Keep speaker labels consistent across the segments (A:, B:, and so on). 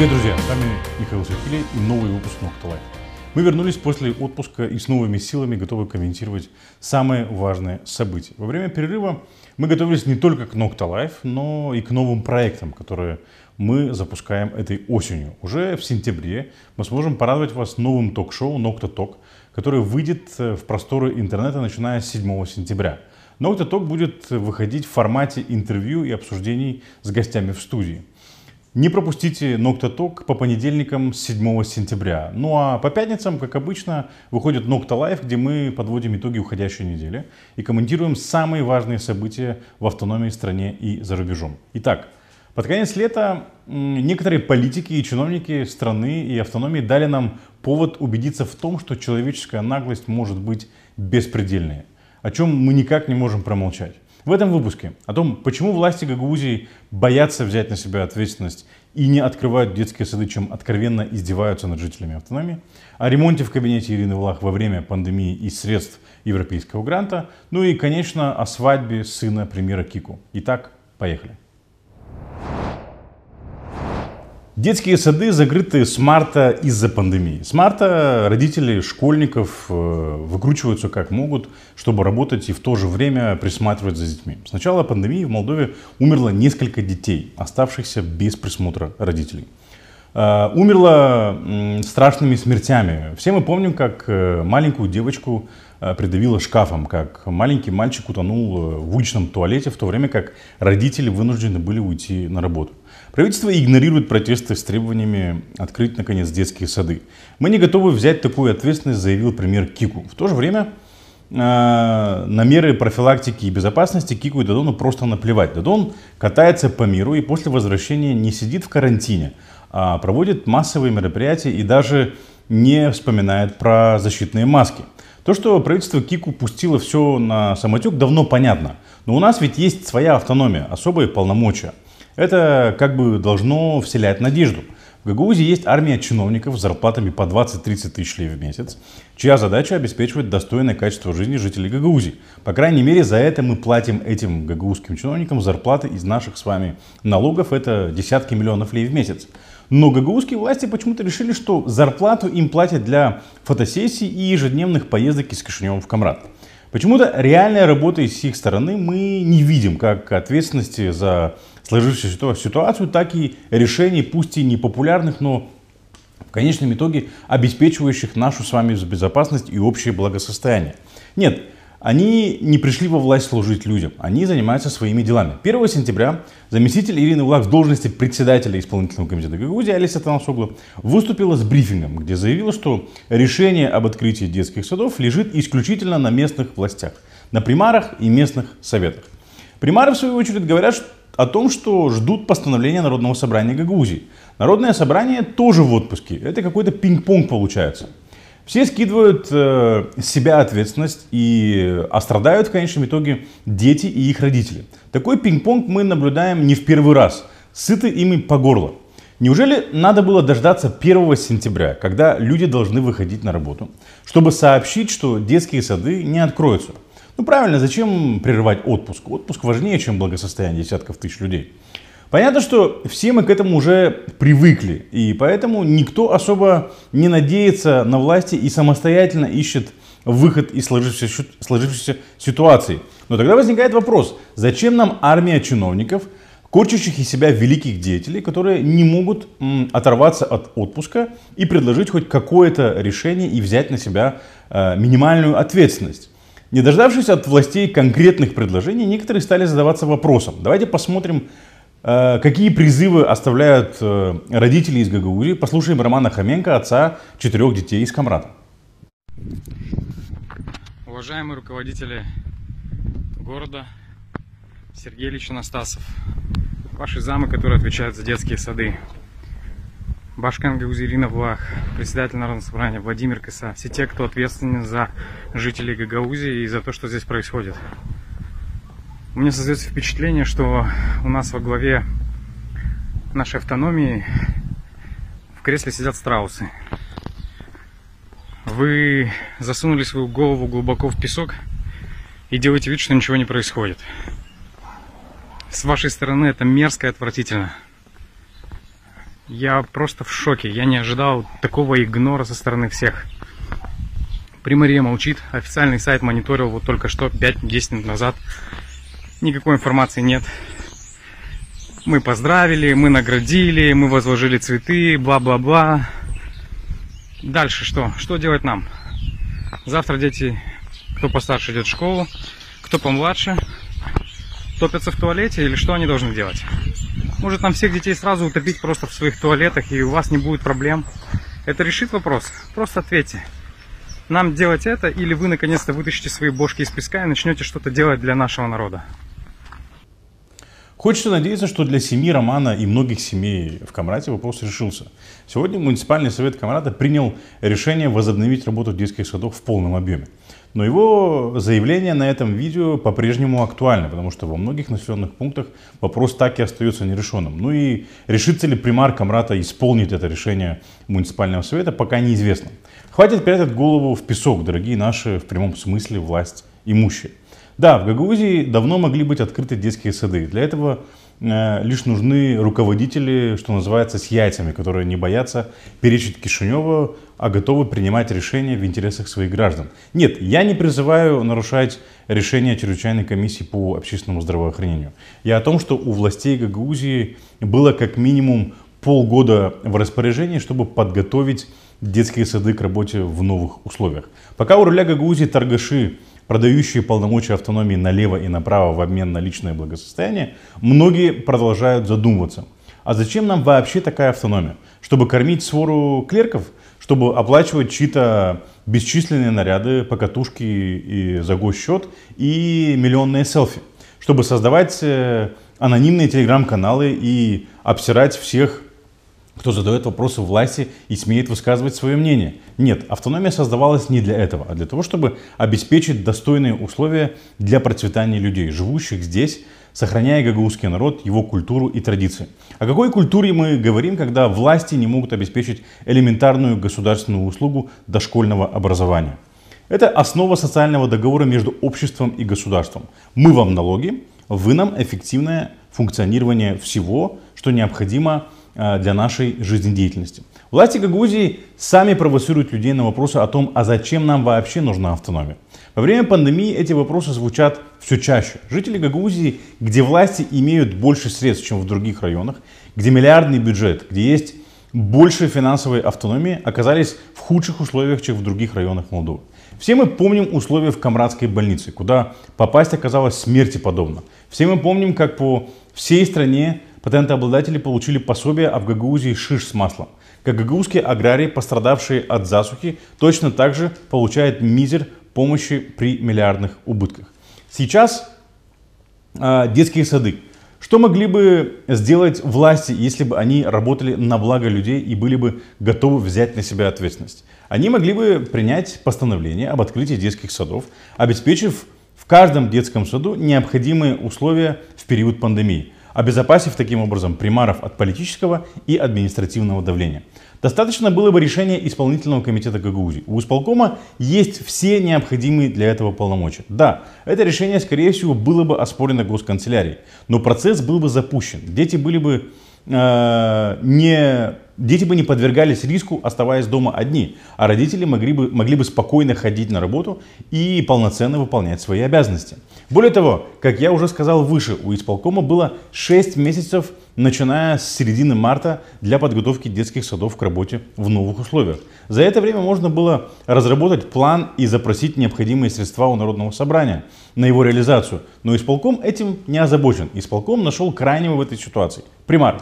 A: Привет, друзья! С вами Михаил Сахилий и новый выпуск Nocta Life. Мы вернулись после отпуска и с новыми силами готовы комментировать самые важные события. Во время перерыва мы готовились не только к Nocta Life, но и к новым проектам, которые мы запускаем этой осенью. Уже в сентябре мы сможем порадовать вас новым ток-шоу Nocta Talk, которое выйдет в просторы интернета начиная с 7 сентября. Nocta Talk будет выходить в формате интервью и обсуждений с гостями в студии. Не пропустите Nocta Talk по понедельникам 7 сентября. Ну а по пятницам, как обычно, выходит Nocta Live, где мы подводим итоги уходящей недели и комментируем самые важные события в автономии стране и за рубежом. Итак, под конец лета некоторые политики и чиновники страны и автономии дали нам повод убедиться в том, что человеческая наглость может быть беспредельной, о чем мы никак не можем промолчать. В этом выпуске о том, почему власти Гагаузии боятся взять на себя ответственность и не открывают детские сады, чем откровенно издеваются над жителями автономии, о ремонте в кабинете Ирины Влах во время пандемии и средств европейского гранта, ну и, конечно, о свадьбе сына премьера Кику. Итак, поехали. Детские сады закрыты с марта из-за пандемии. С марта родители школьников э, выкручиваются как могут, чтобы работать и в то же время присматривать за детьми. С начала пандемии в Молдове умерло несколько детей, оставшихся без присмотра родителей. Э, умерло страшными смертями. Все мы помним, как э, маленькую девочку придавило шкафом, как маленький мальчик утонул в уличном туалете, в то время как родители вынуждены были уйти на работу. Правительство игнорирует протесты с требованиями открыть, наконец, детские сады. Мы не готовы взять такую ответственность, заявил премьер Кику. В то же время э, на меры профилактики и безопасности Кику и Дадону просто наплевать. Дадон катается по миру и после возвращения не сидит в карантине, а проводит массовые мероприятия и даже не вспоминает про защитные маски. То, что правительство Кику пустило все на самотек, давно понятно. Но у нас ведь есть своя автономия, особые полномочия. Это как бы должно вселять надежду. В Гагаузии есть армия чиновников с зарплатами по 20-30 тысяч лей в месяц, чья задача обеспечивать достойное качество жизни жителей Гагаузии. По крайней мере, за это мы платим этим гагаузским чиновникам зарплаты из наших с вами налогов. Это десятки миллионов лей в месяц. Но гагаузские власти почему-то решили, что зарплату им платят для фотосессий и ежедневных поездок из Кишинева в Камрад. Почему-то реальной работы с их стороны мы не видим, как ответственности за сложившуюся ситуацию, так и решений, пусть и непопулярных, но в конечном итоге обеспечивающих нашу с вами безопасность и общее благосостояние. Нет, они не пришли во власть служить людям, они занимаются своими делами. 1 сентября заместитель Ирины Влах в должности председателя исполнительного комитета Гагаузии Алиса Танасоглу выступила с брифингом, где заявила, что решение об открытии детских садов лежит исключительно на местных властях, на примарах и местных советах. Примары, в свою очередь, говорят, о том, что ждут постановления Народного собрания Гагаузии. Народное собрание тоже в отпуске. Это какой-то пинг-понг получается. Все скидывают э, себя ответственность и а страдают в конечном итоге дети и их родители. Такой пинг-понг мы наблюдаем не в первый раз. Сыты ими по горло. Неужели надо было дождаться 1 сентября, когда люди должны выходить на работу, чтобы сообщить, что детские сады не откроются? Ну правильно, зачем прерывать отпуск? Отпуск важнее, чем благосостояние десятков тысяч людей. Понятно, что все мы к этому уже привыкли, и поэтому никто особо не надеется на власти и самостоятельно ищет выход из сложившейся, сложившейся ситуации. Но тогда возникает вопрос, зачем нам армия чиновников, корчащих из себя великих деятелей, которые не могут оторваться от отпуска и предложить хоть какое-то решение и взять на себя э, минимальную ответственность. Не дождавшись от властей конкретных предложений, некоторые стали задаваться вопросом. Давайте посмотрим, какие призывы оставляют э, родители из Гагаузии. Послушаем Романа Хоменко, отца четырех детей из Камрата.
B: Уважаемые руководители города, Сергей Ильич Анастасов, ваши замы, которые отвечают за детские сады, Башкан Гаузирина Влах, председатель Народного собрания Владимир Коса, все те, кто ответственен за жителей Гагаузии и за то, что здесь происходит. У меня создается впечатление, что у нас во главе нашей автономии в кресле сидят страусы. Вы засунули свою голову глубоко в песок и делаете вид, что ничего не происходит. С вашей стороны это мерзко и отвратительно. Я просто в шоке. Я не ожидал такого игнора со стороны всех. Примария молчит. Официальный сайт мониторил вот только что, 5-10 минут назад. Никакой информации нет. Мы поздравили, мы наградили, мы возложили цветы, бла-бла-бла. Дальше что? Что делать нам? Завтра дети, кто постарше идет в школу, кто помладше, топятся в туалете или что они должны делать? Может нам всех детей сразу утопить просто в своих туалетах и у вас не будет проблем? Это решит вопрос? Просто ответьте. Нам делать это или вы наконец-то вытащите свои бошки из песка и начнете что-то делать для нашего народа?
A: Хочется надеяться, что для семьи Романа и многих семей в Камрате вопрос решился. Сегодня муниципальный совет Камрата принял решение возобновить работу детских садов в полном объеме. Но его заявление на этом видео по-прежнему актуально, потому что во многих населенных пунктах вопрос так и остается нерешенным. Ну и решится ли примар Камрата исполнить это решение муниципального совета, пока неизвестно. Хватит прятать голову в песок, дорогие наши в прямом смысле власть имущие. Да, в Гагаузии давно могли быть открыты детские сады. Для этого э, лишь нужны руководители, что называется, с яйцами, которые не боятся перечить Кишиневу, а готовы принимать решения в интересах своих граждан. Нет, я не призываю нарушать решение чрезвычайной комиссии по общественному здравоохранению. Я о том, что у властей Гагаузии было как минимум полгода в распоряжении, чтобы подготовить детские сады к работе в новых условиях. Пока у руля Гагаузии торгаши продающие полномочия автономии налево и направо в обмен на личное благосостояние, многие продолжают задумываться. А зачем нам вообще такая автономия? Чтобы кормить свору клерков? Чтобы оплачивать чьи-то бесчисленные наряды, покатушки и за госсчет и миллионные селфи? Чтобы создавать э, анонимные телеграм-каналы и обсирать всех кто задает вопросы власти и смеет высказывать свое мнение. Нет, автономия создавалась не для этого, а для того, чтобы обеспечить достойные условия для процветания людей, живущих здесь, сохраняя гагаузский народ, его культуру и традиции. О какой культуре мы говорим, когда власти не могут обеспечить элементарную государственную услугу дошкольного образования? Это основа социального договора между обществом и государством. Мы вам налоги, вы нам эффективное функционирование всего, что необходимо для нашей жизнедеятельности. Власти Гагаузии сами провоцируют людей на вопросы о том, а зачем нам вообще нужна автономия. Во время пандемии эти вопросы звучат все чаще. Жители Гагаузии, где власти имеют больше средств, чем в других районах, где миллиардный бюджет, где есть больше финансовой автономии, оказались в худших условиях, чем в других районах Молдовы. Все мы помним условия в Камрадской больнице, куда попасть оказалось смерти подобно. Все мы помним, как по всей стране Патентообладатели получили пособие, а в Гагаузии шиш с маслом. Как гагаузские аграрии, пострадавшие от засухи, точно так же получают мизер помощи при миллиардных убытках. Сейчас э, детские сады. Что могли бы сделать власти, если бы они работали на благо людей и были бы готовы взять на себя ответственность? Они могли бы принять постановление об открытии детских садов, обеспечив в каждом детском саду необходимые условия в период пандемии обезопасив таким образом примаров от политического и административного давления. Достаточно было бы решения исполнительного комитета Гагаузии. У исполкома есть все необходимые для этого полномочия. Да, это решение, скорее всего, было бы оспорено госканцелярией, но процесс был бы запущен. Дети были бы э, не Дети бы не подвергались риску, оставаясь дома одни, а родители могли бы, могли бы спокойно ходить на работу и полноценно выполнять свои обязанности. Более того, как я уже сказал выше, у исполкома было 6 месяцев, начиная с середины марта, для подготовки детских садов к работе в новых условиях. За это время можно было разработать план и запросить необходимые средства у Народного собрания на его реализацию. Но исполком этим не озабочен. Исполком нашел крайнего в этой ситуации. Примар.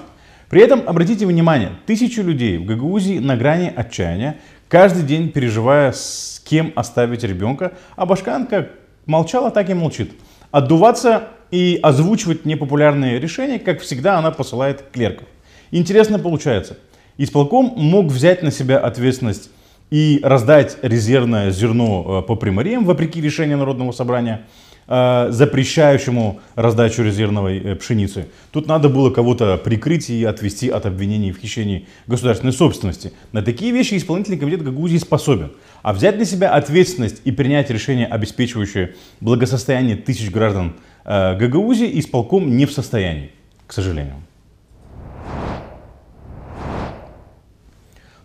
A: При этом, обратите внимание, тысячи людей в Гагаузии на грани отчаяния, каждый день переживая, с кем оставить ребенка, а Башкан как молчала, так и молчит. Отдуваться и озвучивать непопулярные решения, как всегда, она посылает клерков. Интересно получается. Исполком мог взять на себя ответственность и раздать резервное зерно э, по примариям, вопреки решению Народного собрания – запрещающему раздачу резервной э, пшеницы. Тут надо было кого-то прикрыть и отвести от обвинений в хищении государственной собственности. На такие вещи исполнительный комитет Гагаузии способен. А взять на себя ответственность и принять решение, обеспечивающее благосостояние тысяч граждан э, Гагаузии, исполком не в состоянии, к сожалению.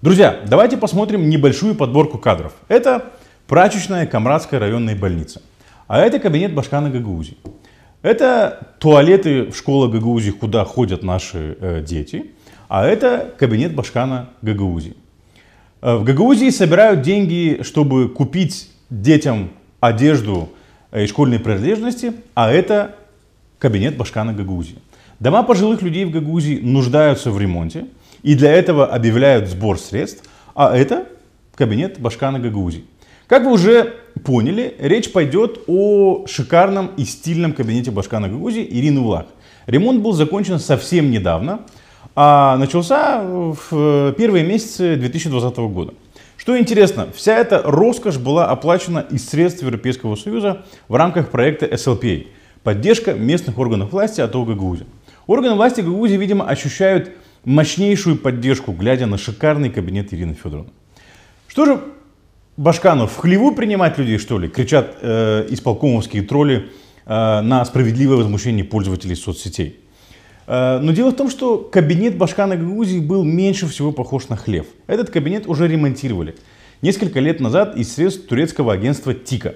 A: Друзья, давайте посмотрим небольшую подборку кадров. Это прачечная Камрадской районной больницы. А это кабинет Башкана Гагаузии. Это туалеты в школе Гагаузии, куда ходят наши э, дети. А это кабинет Башкана Гагаузии. Э, в Гагаузии собирают деньги, чтобы купить детям одежду и школьные принадлежности, а это кабинет Башкана Гагаузии. Дома пожилых людей в Гагаузии нуждаются в ремонте, и для этого объявляют сбор средств, а это кабинет Башкана Гагаузии. Как вы уже поняли, речь пойдет о шикарном и стильном кабинете Башкана Гагаузии Ирины Улак. Ремонт был закончен совсем недавно, а начался в первые месяцы 2020 года. Что интересно, вся эта роскошь была оплачена из средств Европейского Союза в рамках проекта SLPA – поддержка местных органов власти от Гагаузии. Органы власти Гагаузии, видимо, ощущают мощнейшую поддержку, глядя на шикарный кабинет Ирины Федоровны. Что же Башканов, в хлеву принимать людей, что ли? Кричат э, исполкомовские тролли э, на справедливое возмущение пользователей соцсетей. Э, но дело в том, что кабинет Башкана Гагаузии был меньше всего похож на хлев. Этот кабинет уже ремонтировали несколько лет назад из средств турецкого агентства ТИКа.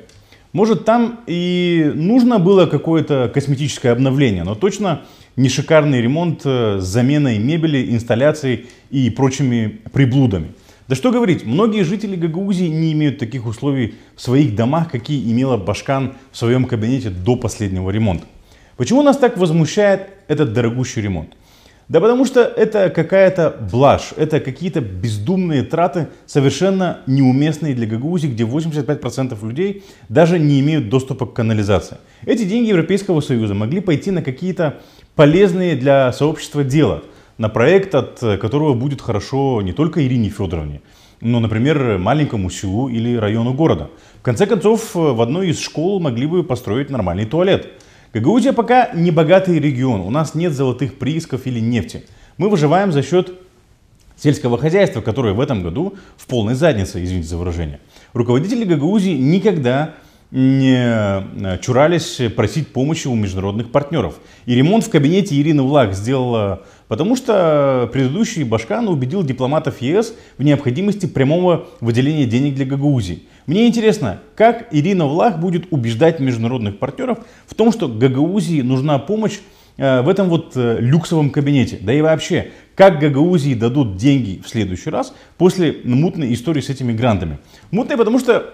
A: Может, там и нужно было какое-то косметическое обновление, но точно не шикарный ремонт э, с заменой мебели, инсталляцией и прочими приблудами. Да что говорить, многие жители Гагаузии не имеют таких условий в своих домах, какие имела Башкан в своем кабинете до последнего ремонта. Почему нас так возмущает этот дорогущий ремонт? Да потому что это какая-то блажь, это какие-то бездумные траты, совершенно неуместные для Гагаузии, где 85% людей даже не имеют доступа к канализации. Эти деньги Европейского Союза могли пойти на какие-то полезные для сообщества дела – на проект, от которого будет хорошо не только Ирине Федоровне, но, например, маленькому селу или району города. В конце концов, в одной из школ могли бы построить нормальный туалет. Гагаузия пока не богатый регион, у нас нет золотых приисков или нефти. Мы выживаем за счет сельского хозяйства, которое в этом году в полной заднице, извините за выражение. Руководители Гагаузии никогда не э, чурались просить помощи у международных партнеров. И ремонт в кабинете Ирины Влаг сделала, потому что предыдущий Башкан убедил дипломатов ЕС в необходимости прямого выделения денег для Гагаузии. Мне интересно, как Ирина Влаг будет убеждать международных партнеров в том, что Гагаузии нужна помощь э, в этом вот э, люксовом кабинете. Да и вообще, как Гагаузии дадут деньги в следующий раз после мутной истории с этими грантами. Мутной, потому что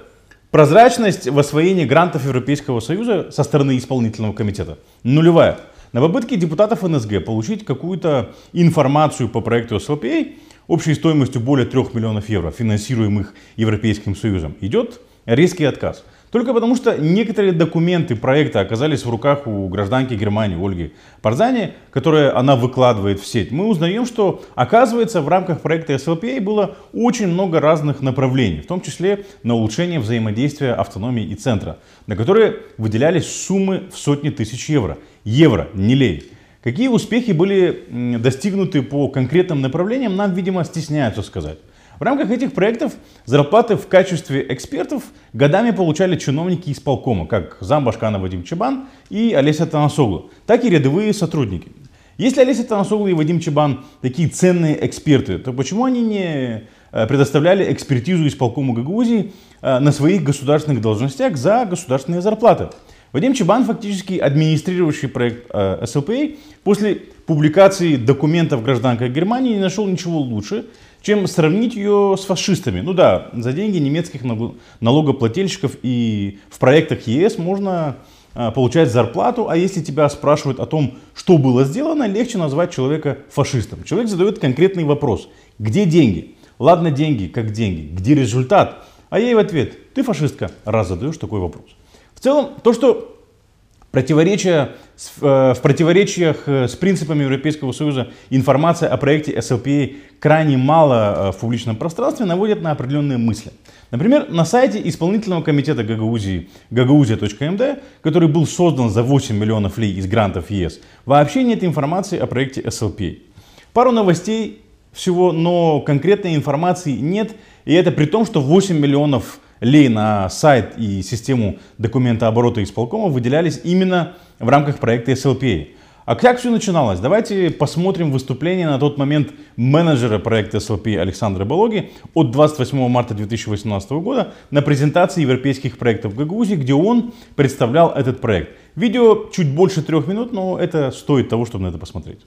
A: Прозрачность в освоении грантов Европейского Союза со стороны исполнительного комитета нулевая. На попытке депутатов НСГ получить какую-то информацию по проекту СЛПА общей стоимостью более 3 миллионов евро, финансируемых Европейским Союзом, идет резкий отказ. Только потому, что некоторые документы проекта оказались в руках у гражданки Германии Ольги Парзани, которые она выкладывает в сеть, мы узнаем, что оказывается в рамках проекта SLPA было очень много разных направлений, в том числе на улучшение взаимодействия автономии и центра, на которые выделялись суммы в сотни тысяч евро. Евро, не лей. Какие успехи были достигнуты по конкретным направлениям, нам, видимо, стесняются сказать. В рамках этих проектов зарплаты в качестве экспертов годами получали чиновники исполкома, как зам Башкана Вадим Чебан и Олеся Танасоглу, так и рядовые сотрудники. Если Олеся Танасоглу и Вадим Чебан такие ценные эксперты, то почему они не э, предоставляли экспертизу исполкому Гагаузии э, на своих государственных должностях за государственные зарплаты? Вадим Чебан, фактически администрирующий проект э, СЛПА, после публикации документов гражданка Германии не нашел ничего лучше, чем сравнить ее с фашистами. Ну да, за деньги немецких налогоплательщиков и в проектах ЕС можно а, получать зарплату, а если тебя спрашивают о том, что было сделано, легче назвать человека фашистом. Человек задает конкретный вопрос. Где деньги? Ладно, деньги, как деньги. Где результат? А ей в ответ, ты фашистка, раз задаешь такой вопрос. В целом, то, что Противоречия, э, в противоречиях э, с принципами Европейского Союза информация о проекте SLPA крайне мало э, в публичном пространстве наводит на определенные мысли. Например, на сайте исполнительного комитета Гагаузии gagauzia.md, который был создан за 8 миллионов лей из грантов ЕС, вообще нет информации о проекте SLPA. Пару новостей всего, но конкретной информации нет, и это при том, что 8 миллионов лей на сайт и систему документооборота исполкома выделялись именно в рамках проекта SLPA. А как все начиналось? Давайте посмотрим выступление на тот момент менеджера проекта SLP Александра Балоги от 28 марта 2018 года на презентации европейских проектов Гагаузии, где он представлял этот проект. Видео чуть больше трех минут, но это стоит того, чтобы на это посмотреть.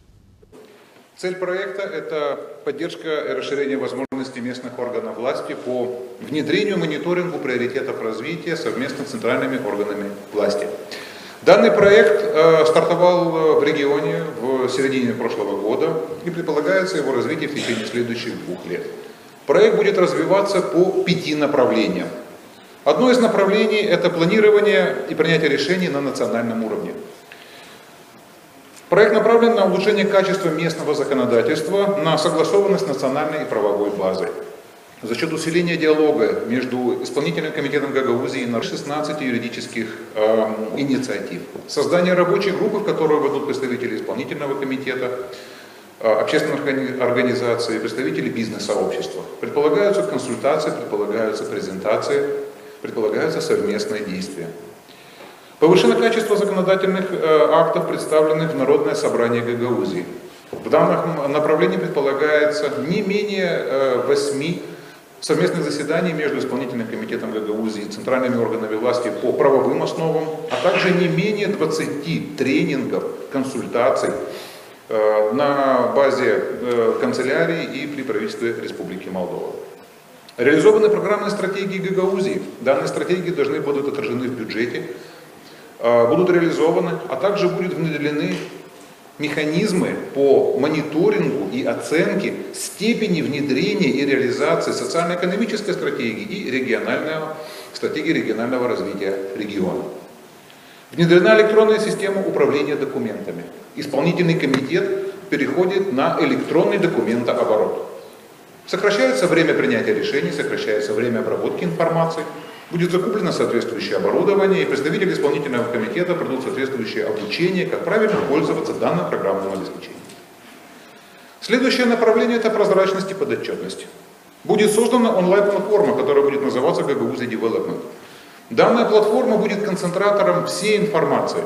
C: Цель проекта – это поддержка и расширение возможностей местных органов власти по внедрению мониторингу приоритетов развития совместно с центральными органами власти. Данный проект э, стартовал в регионе в середине прошлого года и предполагается его развитие в течение следующих двух лет. Проект будет развиваться по пяти направлениям. Одно из направлений – это планирование и принятие решений на национальном уровне. Проект направлен на улучшение качества местного законодательства, на согласованность национальной и правовой базы за счет усиления диалога между исполнительным комитетом Гагаузии и 16 юридических э, инициатив, создание рабочей группы, в которую войдут представители исполнительного комитета, э, общественных организаций, представители бизнес-сообщества. Предполагаются консультации, предполагаются презентации, предполагаются совместные действия. Повышено качество законодательных э, актов, представленных в Народное собрание Гагаузии. В данном направлении предполагается не менее 8 э, совместных заседаний между исполнительным комитетом Гагаузии и центральными органами власти по правовым основам, а также не менее 20 тренингов, консультаций э, на базе канцелярии и при правительстве Республики Молдова. Реализованы программные стратегии Гагаузии. Данные стратегии должны будут отражены в бюджете, будут реализованы, а также будут внедрены механизмы по мониторингу и оценке степени внедрения и реализации социально-экономической стратегии и регионального, стратегии регионального развития региона. Внедрена электронная система управления документами. Исполнительный комитет переходит на электронный документооборот. Сокращается время принятия решений, сокращается время обработки информации – Будет закуплено соответствующее оборудование, и представители исполнительного комитета пройдут соответствующее обучение, как правильно пользоваться данным программным обеспечением. Следующее направление – это прозрачность и подотчетность. Будет создана онлайн-платформа, которая будет называться Gagauzzi Development. Данная платформа будет концентратором всей информации,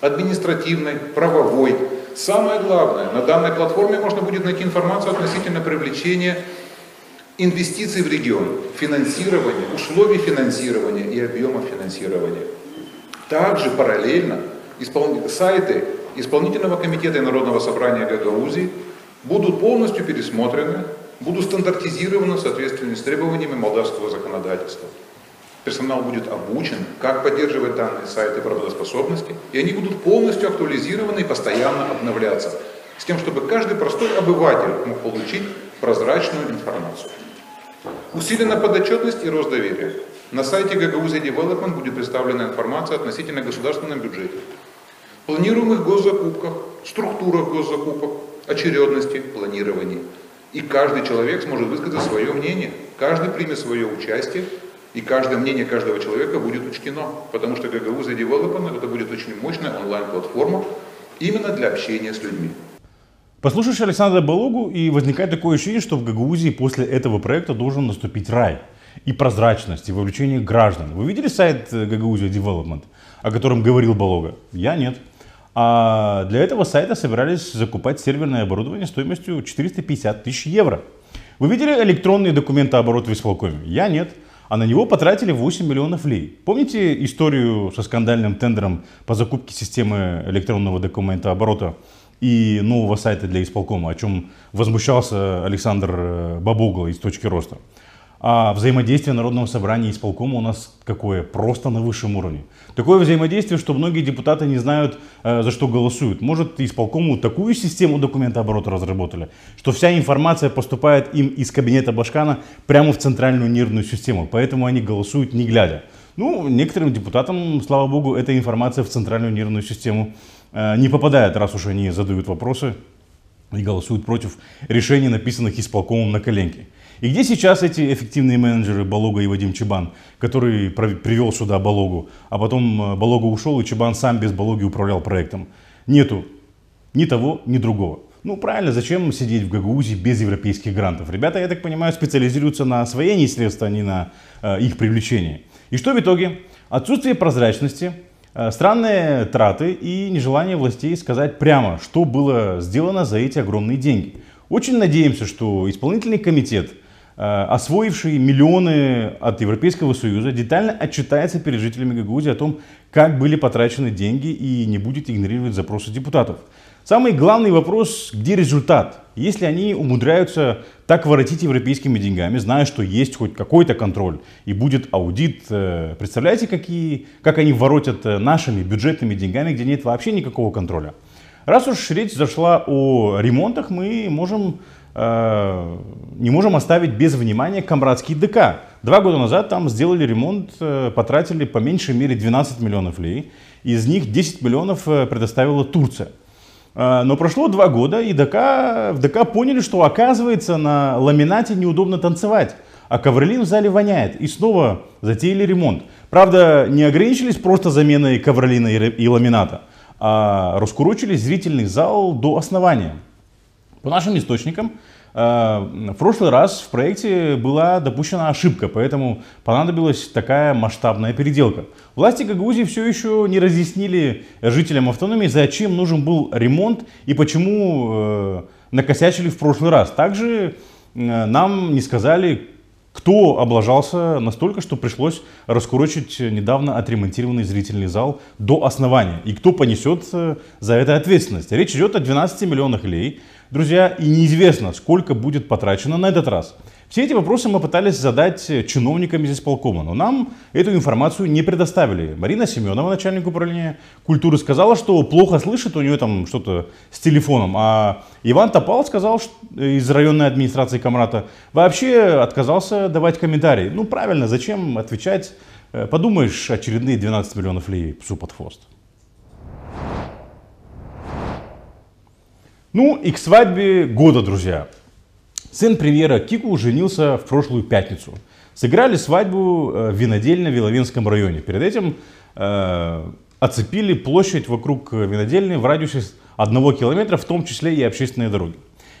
C: административной, правовой. Самое главное, на данной платформе можно будет найти информацию относительно привлечения инвестиций в регион, финансирование, условий финансирования и объема финансирования. Также параллельно исполн... сайты Исполнительного комитета и Народного собрания Гагаузии будут полностью пересмотрены, будут стандартизированы в соответствии с требованиями молдавского законодательства. Персонал будет обучен, как поддерживать данные сайты правдоспособности, и они будут полностью актуализированы и постоянно обновляться, с тем, чтобы каждый простой обыватель мог получить прозрачную информацию. Усилена подотчетность и рост доверия. На сайте Гагаузия Development будет представлена информация относительно государственном бюджете, планируемых госзакупках, структурах госзакупок, очередности, планировании. И каждый человек сможет высказать свое мнение, каждый примет свое участие, и каждое мнение каждого человека будет учтено, потому что Гагаузия Development это будет очень мощная онлайн-платформа именно для общения с людьми.
A: Послушаешь Александра Балогу, и возникает такое ощущение, что в Гагаузии после этого проекта должен наступить рай. И прозрачность, и вовлечение граждан. Вы видели сайт э, Гагаузия Development, о котором говорил Балога? Я нет. А для этого сайта собирались закупать серверное оборудование стоимостью 450 тысяч евро. Вы видели электронные документооборот в исполкоме? Я нет. А на него потратили 8 миллионов лей. Помните историю со скандальным тендером по закупке системы электронного документооборота и нового сайта для исполкома, о чем возмущался Александр э, Бабугла из «Точки роста». А взаимодействие Народного собрания и исполкома у нас какое? Просто на высшем уровне. Такое взаимодействие, что многие депутаты не знают, э, за что голосуют. Может, исполкому такую систему документооборота разработали, что вся информация поступает им из кабинета Башкана прямо в центральную нервную систему. Поэтому они голосуют не глядя. Ну, некоторым депутатам, слава богу, эта информация в центральную нервную систему не попадает, раз уж они задают вопросы и голосуют против решений, написанных исполкомом на коленке. И где сейчас эти эффективные менеджеры Балога и Вадим Чебан, который привел сюда Балогу, а потом э, Балога ушел, и Чебан сам без Балоги управлял проектом? Нету ни того, ни другого. Ну, правильно, зачем сидеть в Гагаузии без европейских грантов? Ребята, я так понимаю, специализируются на освоении средств, а не на э, их привлечении. И что в итоге? Отсутствие прозрачности, Э, странные траты и нежелание властей сказать прямо, что было сделано за эти огромные деньги. Очень надеемся, что исполнительный комитет, э, освоивший миллионы от Европейского Союза, детально отчитается перед жителями Гагаузии о том, как были потрачены деньги и не будет игнорировать запросы депутатов. Самый главный вопрос, где результат? Если они умудряются так воротить европейскими деньгами, зная, что есть хоть какой-то контроль и будет аудит, э, представляете, какие, как они воротят э, нашими бюджетными деньгами, где нет вообще никакого контроля? Раз уж речь зашла о ремонтах, мы можем, э, не можем оставить без внимания Камрадский ДК. Два года назад там сделали ремонт, э, потратили по меньшей мере 12 миллионов лей. Из них 10 миллионов предоставила Турция. А, но прошло два года, и ДК, в ДК поняли, что оказывается на ламинате неудобно танцевать, а ковролин в зале воняет. И снова затеяли ремонт. Правда, не ограничились просто заменой ковролина и ламината, а раскурочили зрительный зал до основания. По нашим источникам, в прошлый раз в проекте была допущена ошибка, поэтому понадобилась такая масштабная переделка. Власти Гагаузии все еще не разъяснили жителям автономии, зачем нужен был ремонт и почему э, накосячили в прошлый раз. Также э, нам не сказали, кто облажался настолько, что пришлось раскурочить недавно отремонтированный зрительный зал до основания. И кто понесет за это ответственность. Речь идет о 12 миллионах лей. Друзья, и неизвестно, сколько будет потрачено на этот раз. Все эти вопросы мы пытались задать чиновникам из исполкома, но нам эту информацию не предоставили. Марина Семенова, начальник управления культуры, сказала, что плохо слышит, у нее там что-то с телефоном. А Иван Топал сказал что, из районной администрации Камрата, вообще отказался давать комментарии. Ну правильно, зачем отвечать? Э, подумаешь, очередные 12 миллионов лей псу под хвост. Ну и к свадьбе года, друзья. Сын премьера Кику женился в прошлую пятницу. Сыграли свадьбу э, в винодельне в Виловинском районе. Перед этим э, оцепили площадь вокруг винодельни в радиусе одного километра, в том числе и общественные дороги.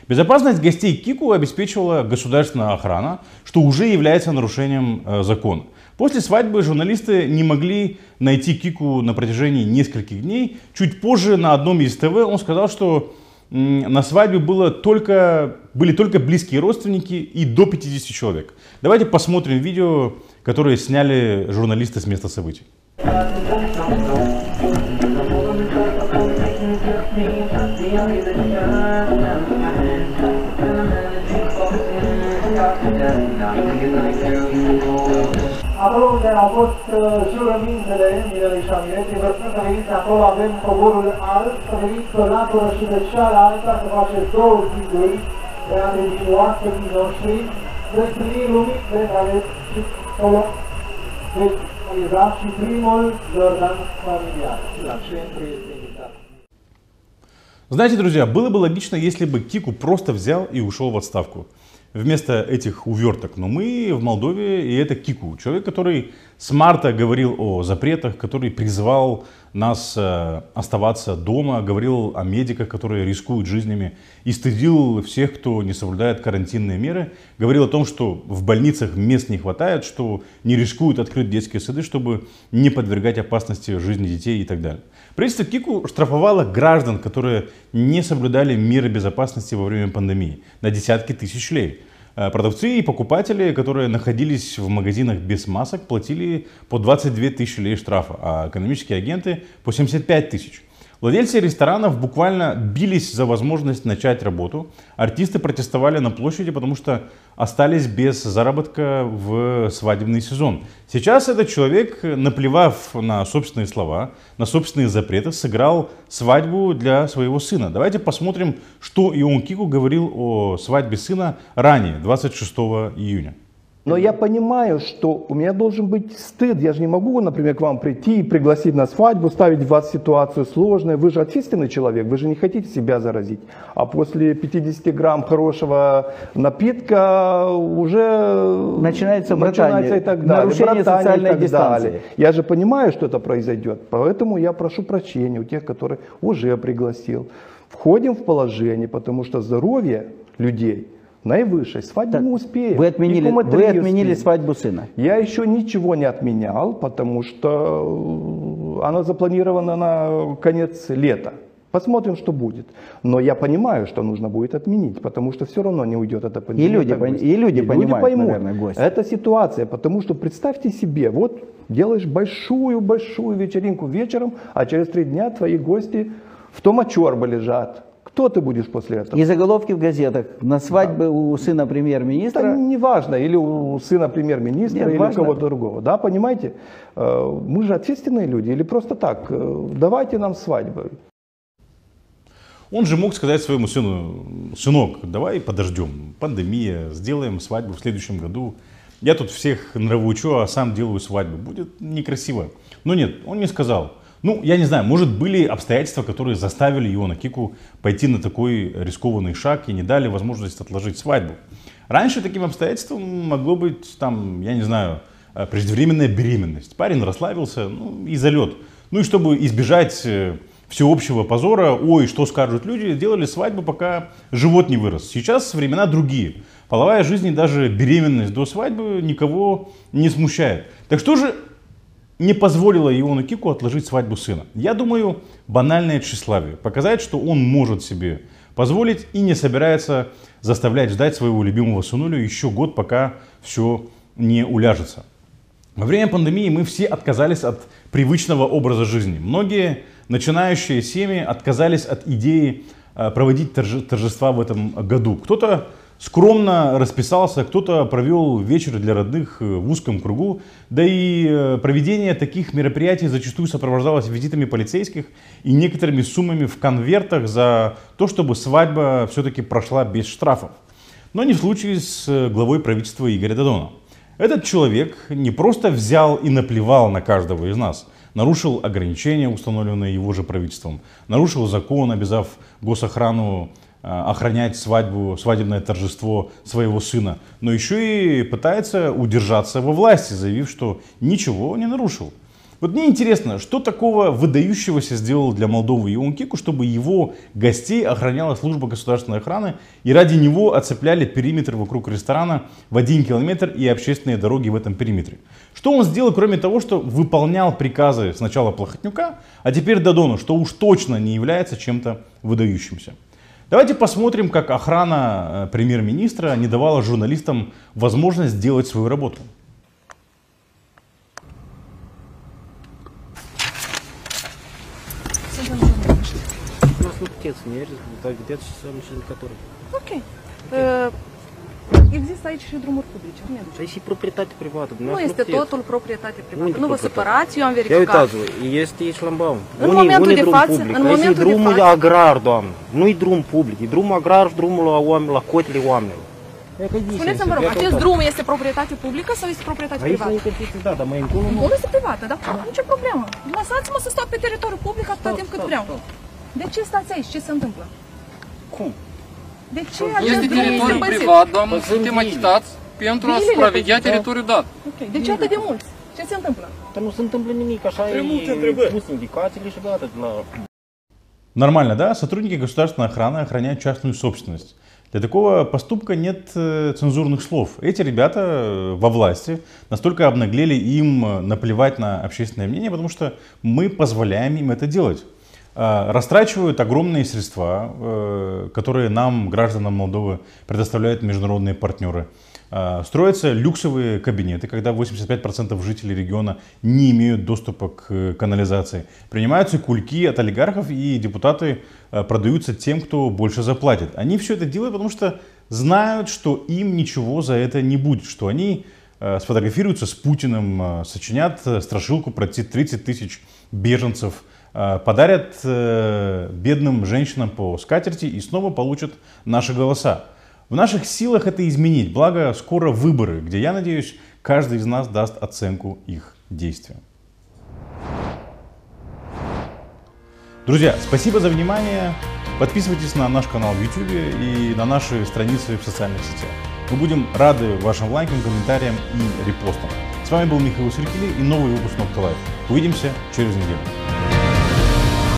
A: Безопасность гостей Кику обеспечивала государственная охрана, что уже является нарушением э, закона. После свадьбы журналисты не могли найти Кику на протяжении нескольких дней. Чуть позже на одном из ТВ он сказал, что на свадьбе было только, были только близкие родственники и до 50 человек. Давайте посмотрим видео, которое сняли журналисты с места событий.
D: Acolo unde au fost uh, jurămintele Mirelei Șamilete, vă spun să veniți acolo, avem coborul alb, să veniți pe latură și de cealaltă, să faceți două ziduri de a deveni oaspeții noștri, veți primi lumini de care și acolo veți realiza și primul Jordan familiar. La centru este invitat.
A: Знаете, друзья, было бы логично, если бы Кику просто взял и ушел в отставку вместо этих уверток. Но мы в Молдове, и это Кику, человек, который с марта говорил о запретах, который призвал нас э, оставаться дома, говорил о медиках, которые рискуют жизнями, и стыдил всех, кто не соблюдает карантинные меры, говорил о том, что в больницах мест не хватает, что не рискуют открыть детские сады, чтобы не подвергать опасности жизни детей и так далее. Правительство Кику штрафовало граждан, которые не соблюдали меры безопасности во время пандемии на десятки тысяч лей. Э, продавцы и покупатели, которые находились в магазинах без масок, платили по 22 тысячи лей штрафа, а экономические агенты по 75 тысяч. Владельцы ресторанов буквально бились за возможность начать работу. Артисты протестовали на площади, потому что остались без заработка в свадебный сезон. Сейчас этот человек, наплевав на собственные слова, на собственные запреты, сыграл свадьбу для своего сына. Давайте посмотрим, что Ион Кику говорил о свадьбе сына ранее, 26 июня.
E: Но я понимаю, что у меня должен быть стыд. Я же не могу, например, к вам прийти и пригласить на свадьбу, ставить вас в ситуацию сложную. Вы же ответственный человек, вы же не хотите себя заразить. А после 50 грамм хорошего напитка уже
F: начинается,
E: начинается и так далее.
F: Нарушение социальной
E: и так
F: дистанции.
E: Далее. Я же понимаю, что это произойдет. Поэтому я прошу прощения у тех, которые уже пригласил. Входим в положение, потому что здоровье людей – наивысшей. Свадьбу
F: так,
E: мы успеем.
F: Вы отменили, вы отменили свадьбу сына?
E: Я еще ничего не отменял, потому что Она запланирована на конец лета. Посмотрим, что будет. Но я понимаю, что нужно будет отменить, потому что все равно не уйдет эта пандемия.
F: И люди пон- и люди понимают,
E: поймут.
F: наверное, гости.
E: Это ситуация, потому что представьте себе, вот делаешь большую-большую вечеринку вечером, а через три дня твои гости в том очорбе лежат. Кто ты будешь после этого?
F: И заголовки в газетах. На свадьбе у сына премьер-министра.
E: не важно, или у сына премьер-министра,
F: Нет,
E: или
F: важно.
E: у кого-то другого. Да, понимаете? Э, Мы же ответственные люди, или просто так, э, давайте нам свадьбы.
A: Он же мог сказать своему сыну, сынок, давай подождем, пандемия, сделаем свадьбу в следующем году. Я тут всех нравоучу, а сам делаю свадьбу. Будет некрасиво. Но нет, он не сказал. Ну, я не знаю, может были обстоятельства, которые заставили Иона Кику пойти на такой рискованный шаг и не дали возможность отложить свадьбу. Раньше таким обстоятельством могло быть, там, я не знаю, э, преждевременная беременность. Парень расслабился, ну, и залет. Ну и чтобы избежать э, всеобщего позора, ой, что скажут люди, делали свадьбу, пока живот не вырос. Сейчас времена другие. Половая жизнь и даже беременность до свадьбы никого не смущает. Так что же не позволило Иону Кику отложить свадьбу сына? Я думаю, банальное тщеславие. Показать, что он может себе позволить и не собирается заставлять ждать своего любимого сынулю еще год, пока все не уляжется. Во время пандемии мы все отказались от привычного образа жизни. Многие начинающие семьи отказались от идеи э, проводить торже- торжества в этом году. Кто-то скромно расписался, кто-то провел вечер для родных э, в узком кругу. Да и э, проведение таких мероприятий зачастую сопровождалось визитами полицейских и некоторыми суммами в конвертах за то, чтобы свадьба все-таки прошла без штрафов. Но не в случае с э, главой правительства Игоря Дадона. Этот человек не просто взял и наплевал на каждого из нас, нарушил ограничения, установленные его же правительством, нарушил закон, обязав госохрану охранять свадьбу, свадебное торжество своего сына, но еще и пытается удержаться во власти, заявив, что ничего не нарушил. Вот мне интересно, что такого выдающегося сделал для Молдовы Ион чтобы его гостей охраняла служба государственной охраны и ради него оцепляли периметр вокруг ресторана в один километр и общественные дороги в этом периметре. Что он сделал, кроме того, что выполнял приказы сначала Плохотнюка, а теперь Дадону, что уж точно не является чем-то выдающимся. Давайте посмотрим, как охрана э, премьер-министра не давала журналистам возможность сделать свою работу.
G: У нас puteți să mergeți, dar vedeți și să și lucrători.
H: Ok. Uh, Există aici și drumuri publice. Nu,
G: Și aici și proprietate privată.
H: nu
G: dumneavoastră
H: este
G: puteți.
H: totul proprietate privată.
G: Unde
H: Nu vă
G: proprietate?
H: supărați, eu am
G: Ia
H: verificat.
G: uitați-vă, este șlambau.
H: În momentul de
G: drum
H: față-
G: public?
H: în
G: Aici
H: momentul
G: e
H: de
G: drumul
H: față-
G: agrar, doamnă. Nu-i drum public, e drum agrar și drumul la, oameni, la cotele oamenilor. Ia că aici
H: Spuneți-mi, vă rog,
G: ia că
H: acest
G: uitați.
H: drum este proprietate publică sau este proprietate
G: Aici la
H: privată?
G: interziție, da, dar mai încolo nu.
H: Acolo este privată, da? Nicio problemă. Lăsați-mă să stau pe teritoriul public atâta timp cât vreau. De ce stați aici? Ce se întâmplă?
G: Cum?
H: De ce
I: Este
H: drum este
I: teritoriu
H: păzit?
I: privat, doamnă, suntem achitați pentru a supraveghea teritoriul dat.
H: Ok. De ce atât de mulți? Ce se întâmplă?
G: Dar nu se întâmplă nimic, așa e pus indicațiile și gata. La...
A: Нормально, да? Сотрудники государственной охраны охраняют частную собственность. Для такого поступка нет э, цензурных слов. Эти ребята э, во власти настолько обнаглели им э, наплевать на общественное мнение, потому что мы позволяем им это делать. А, Растрачивают огромные средства, э, которые нам, гражданам Молдовы, предоставляют международные партнеры. А, Строятся люксовые кабинеты, когда 85% жителей региона не имеют доступа к э, канализации. Принимаются кульки от олигархов и депутаты э, продаются тем, кто больше заплатит. Они все это делают, потому что знают, что им ничего за это не будет, что они э, сфотографируются с Путиным, э, сочинят э, страшилку про те 30 тысяч беженцев, э, подарят э, бедным женщинам по скатерти и снова получат наши голоса. В наших силах это изменить, благо скоро выборы, где, я надеюсь, каждый из нас даст оценку их действиям. Друзья, спасибо за внимание. Подписывайтесь на наш канал в YouTube и на наши страницы в социальных сетях. Мы будем рады вашим лайкам, комментариям и репостам. С вами был Михаил Серкили и новый выпуск Nokta Live. Увидимся через неделю.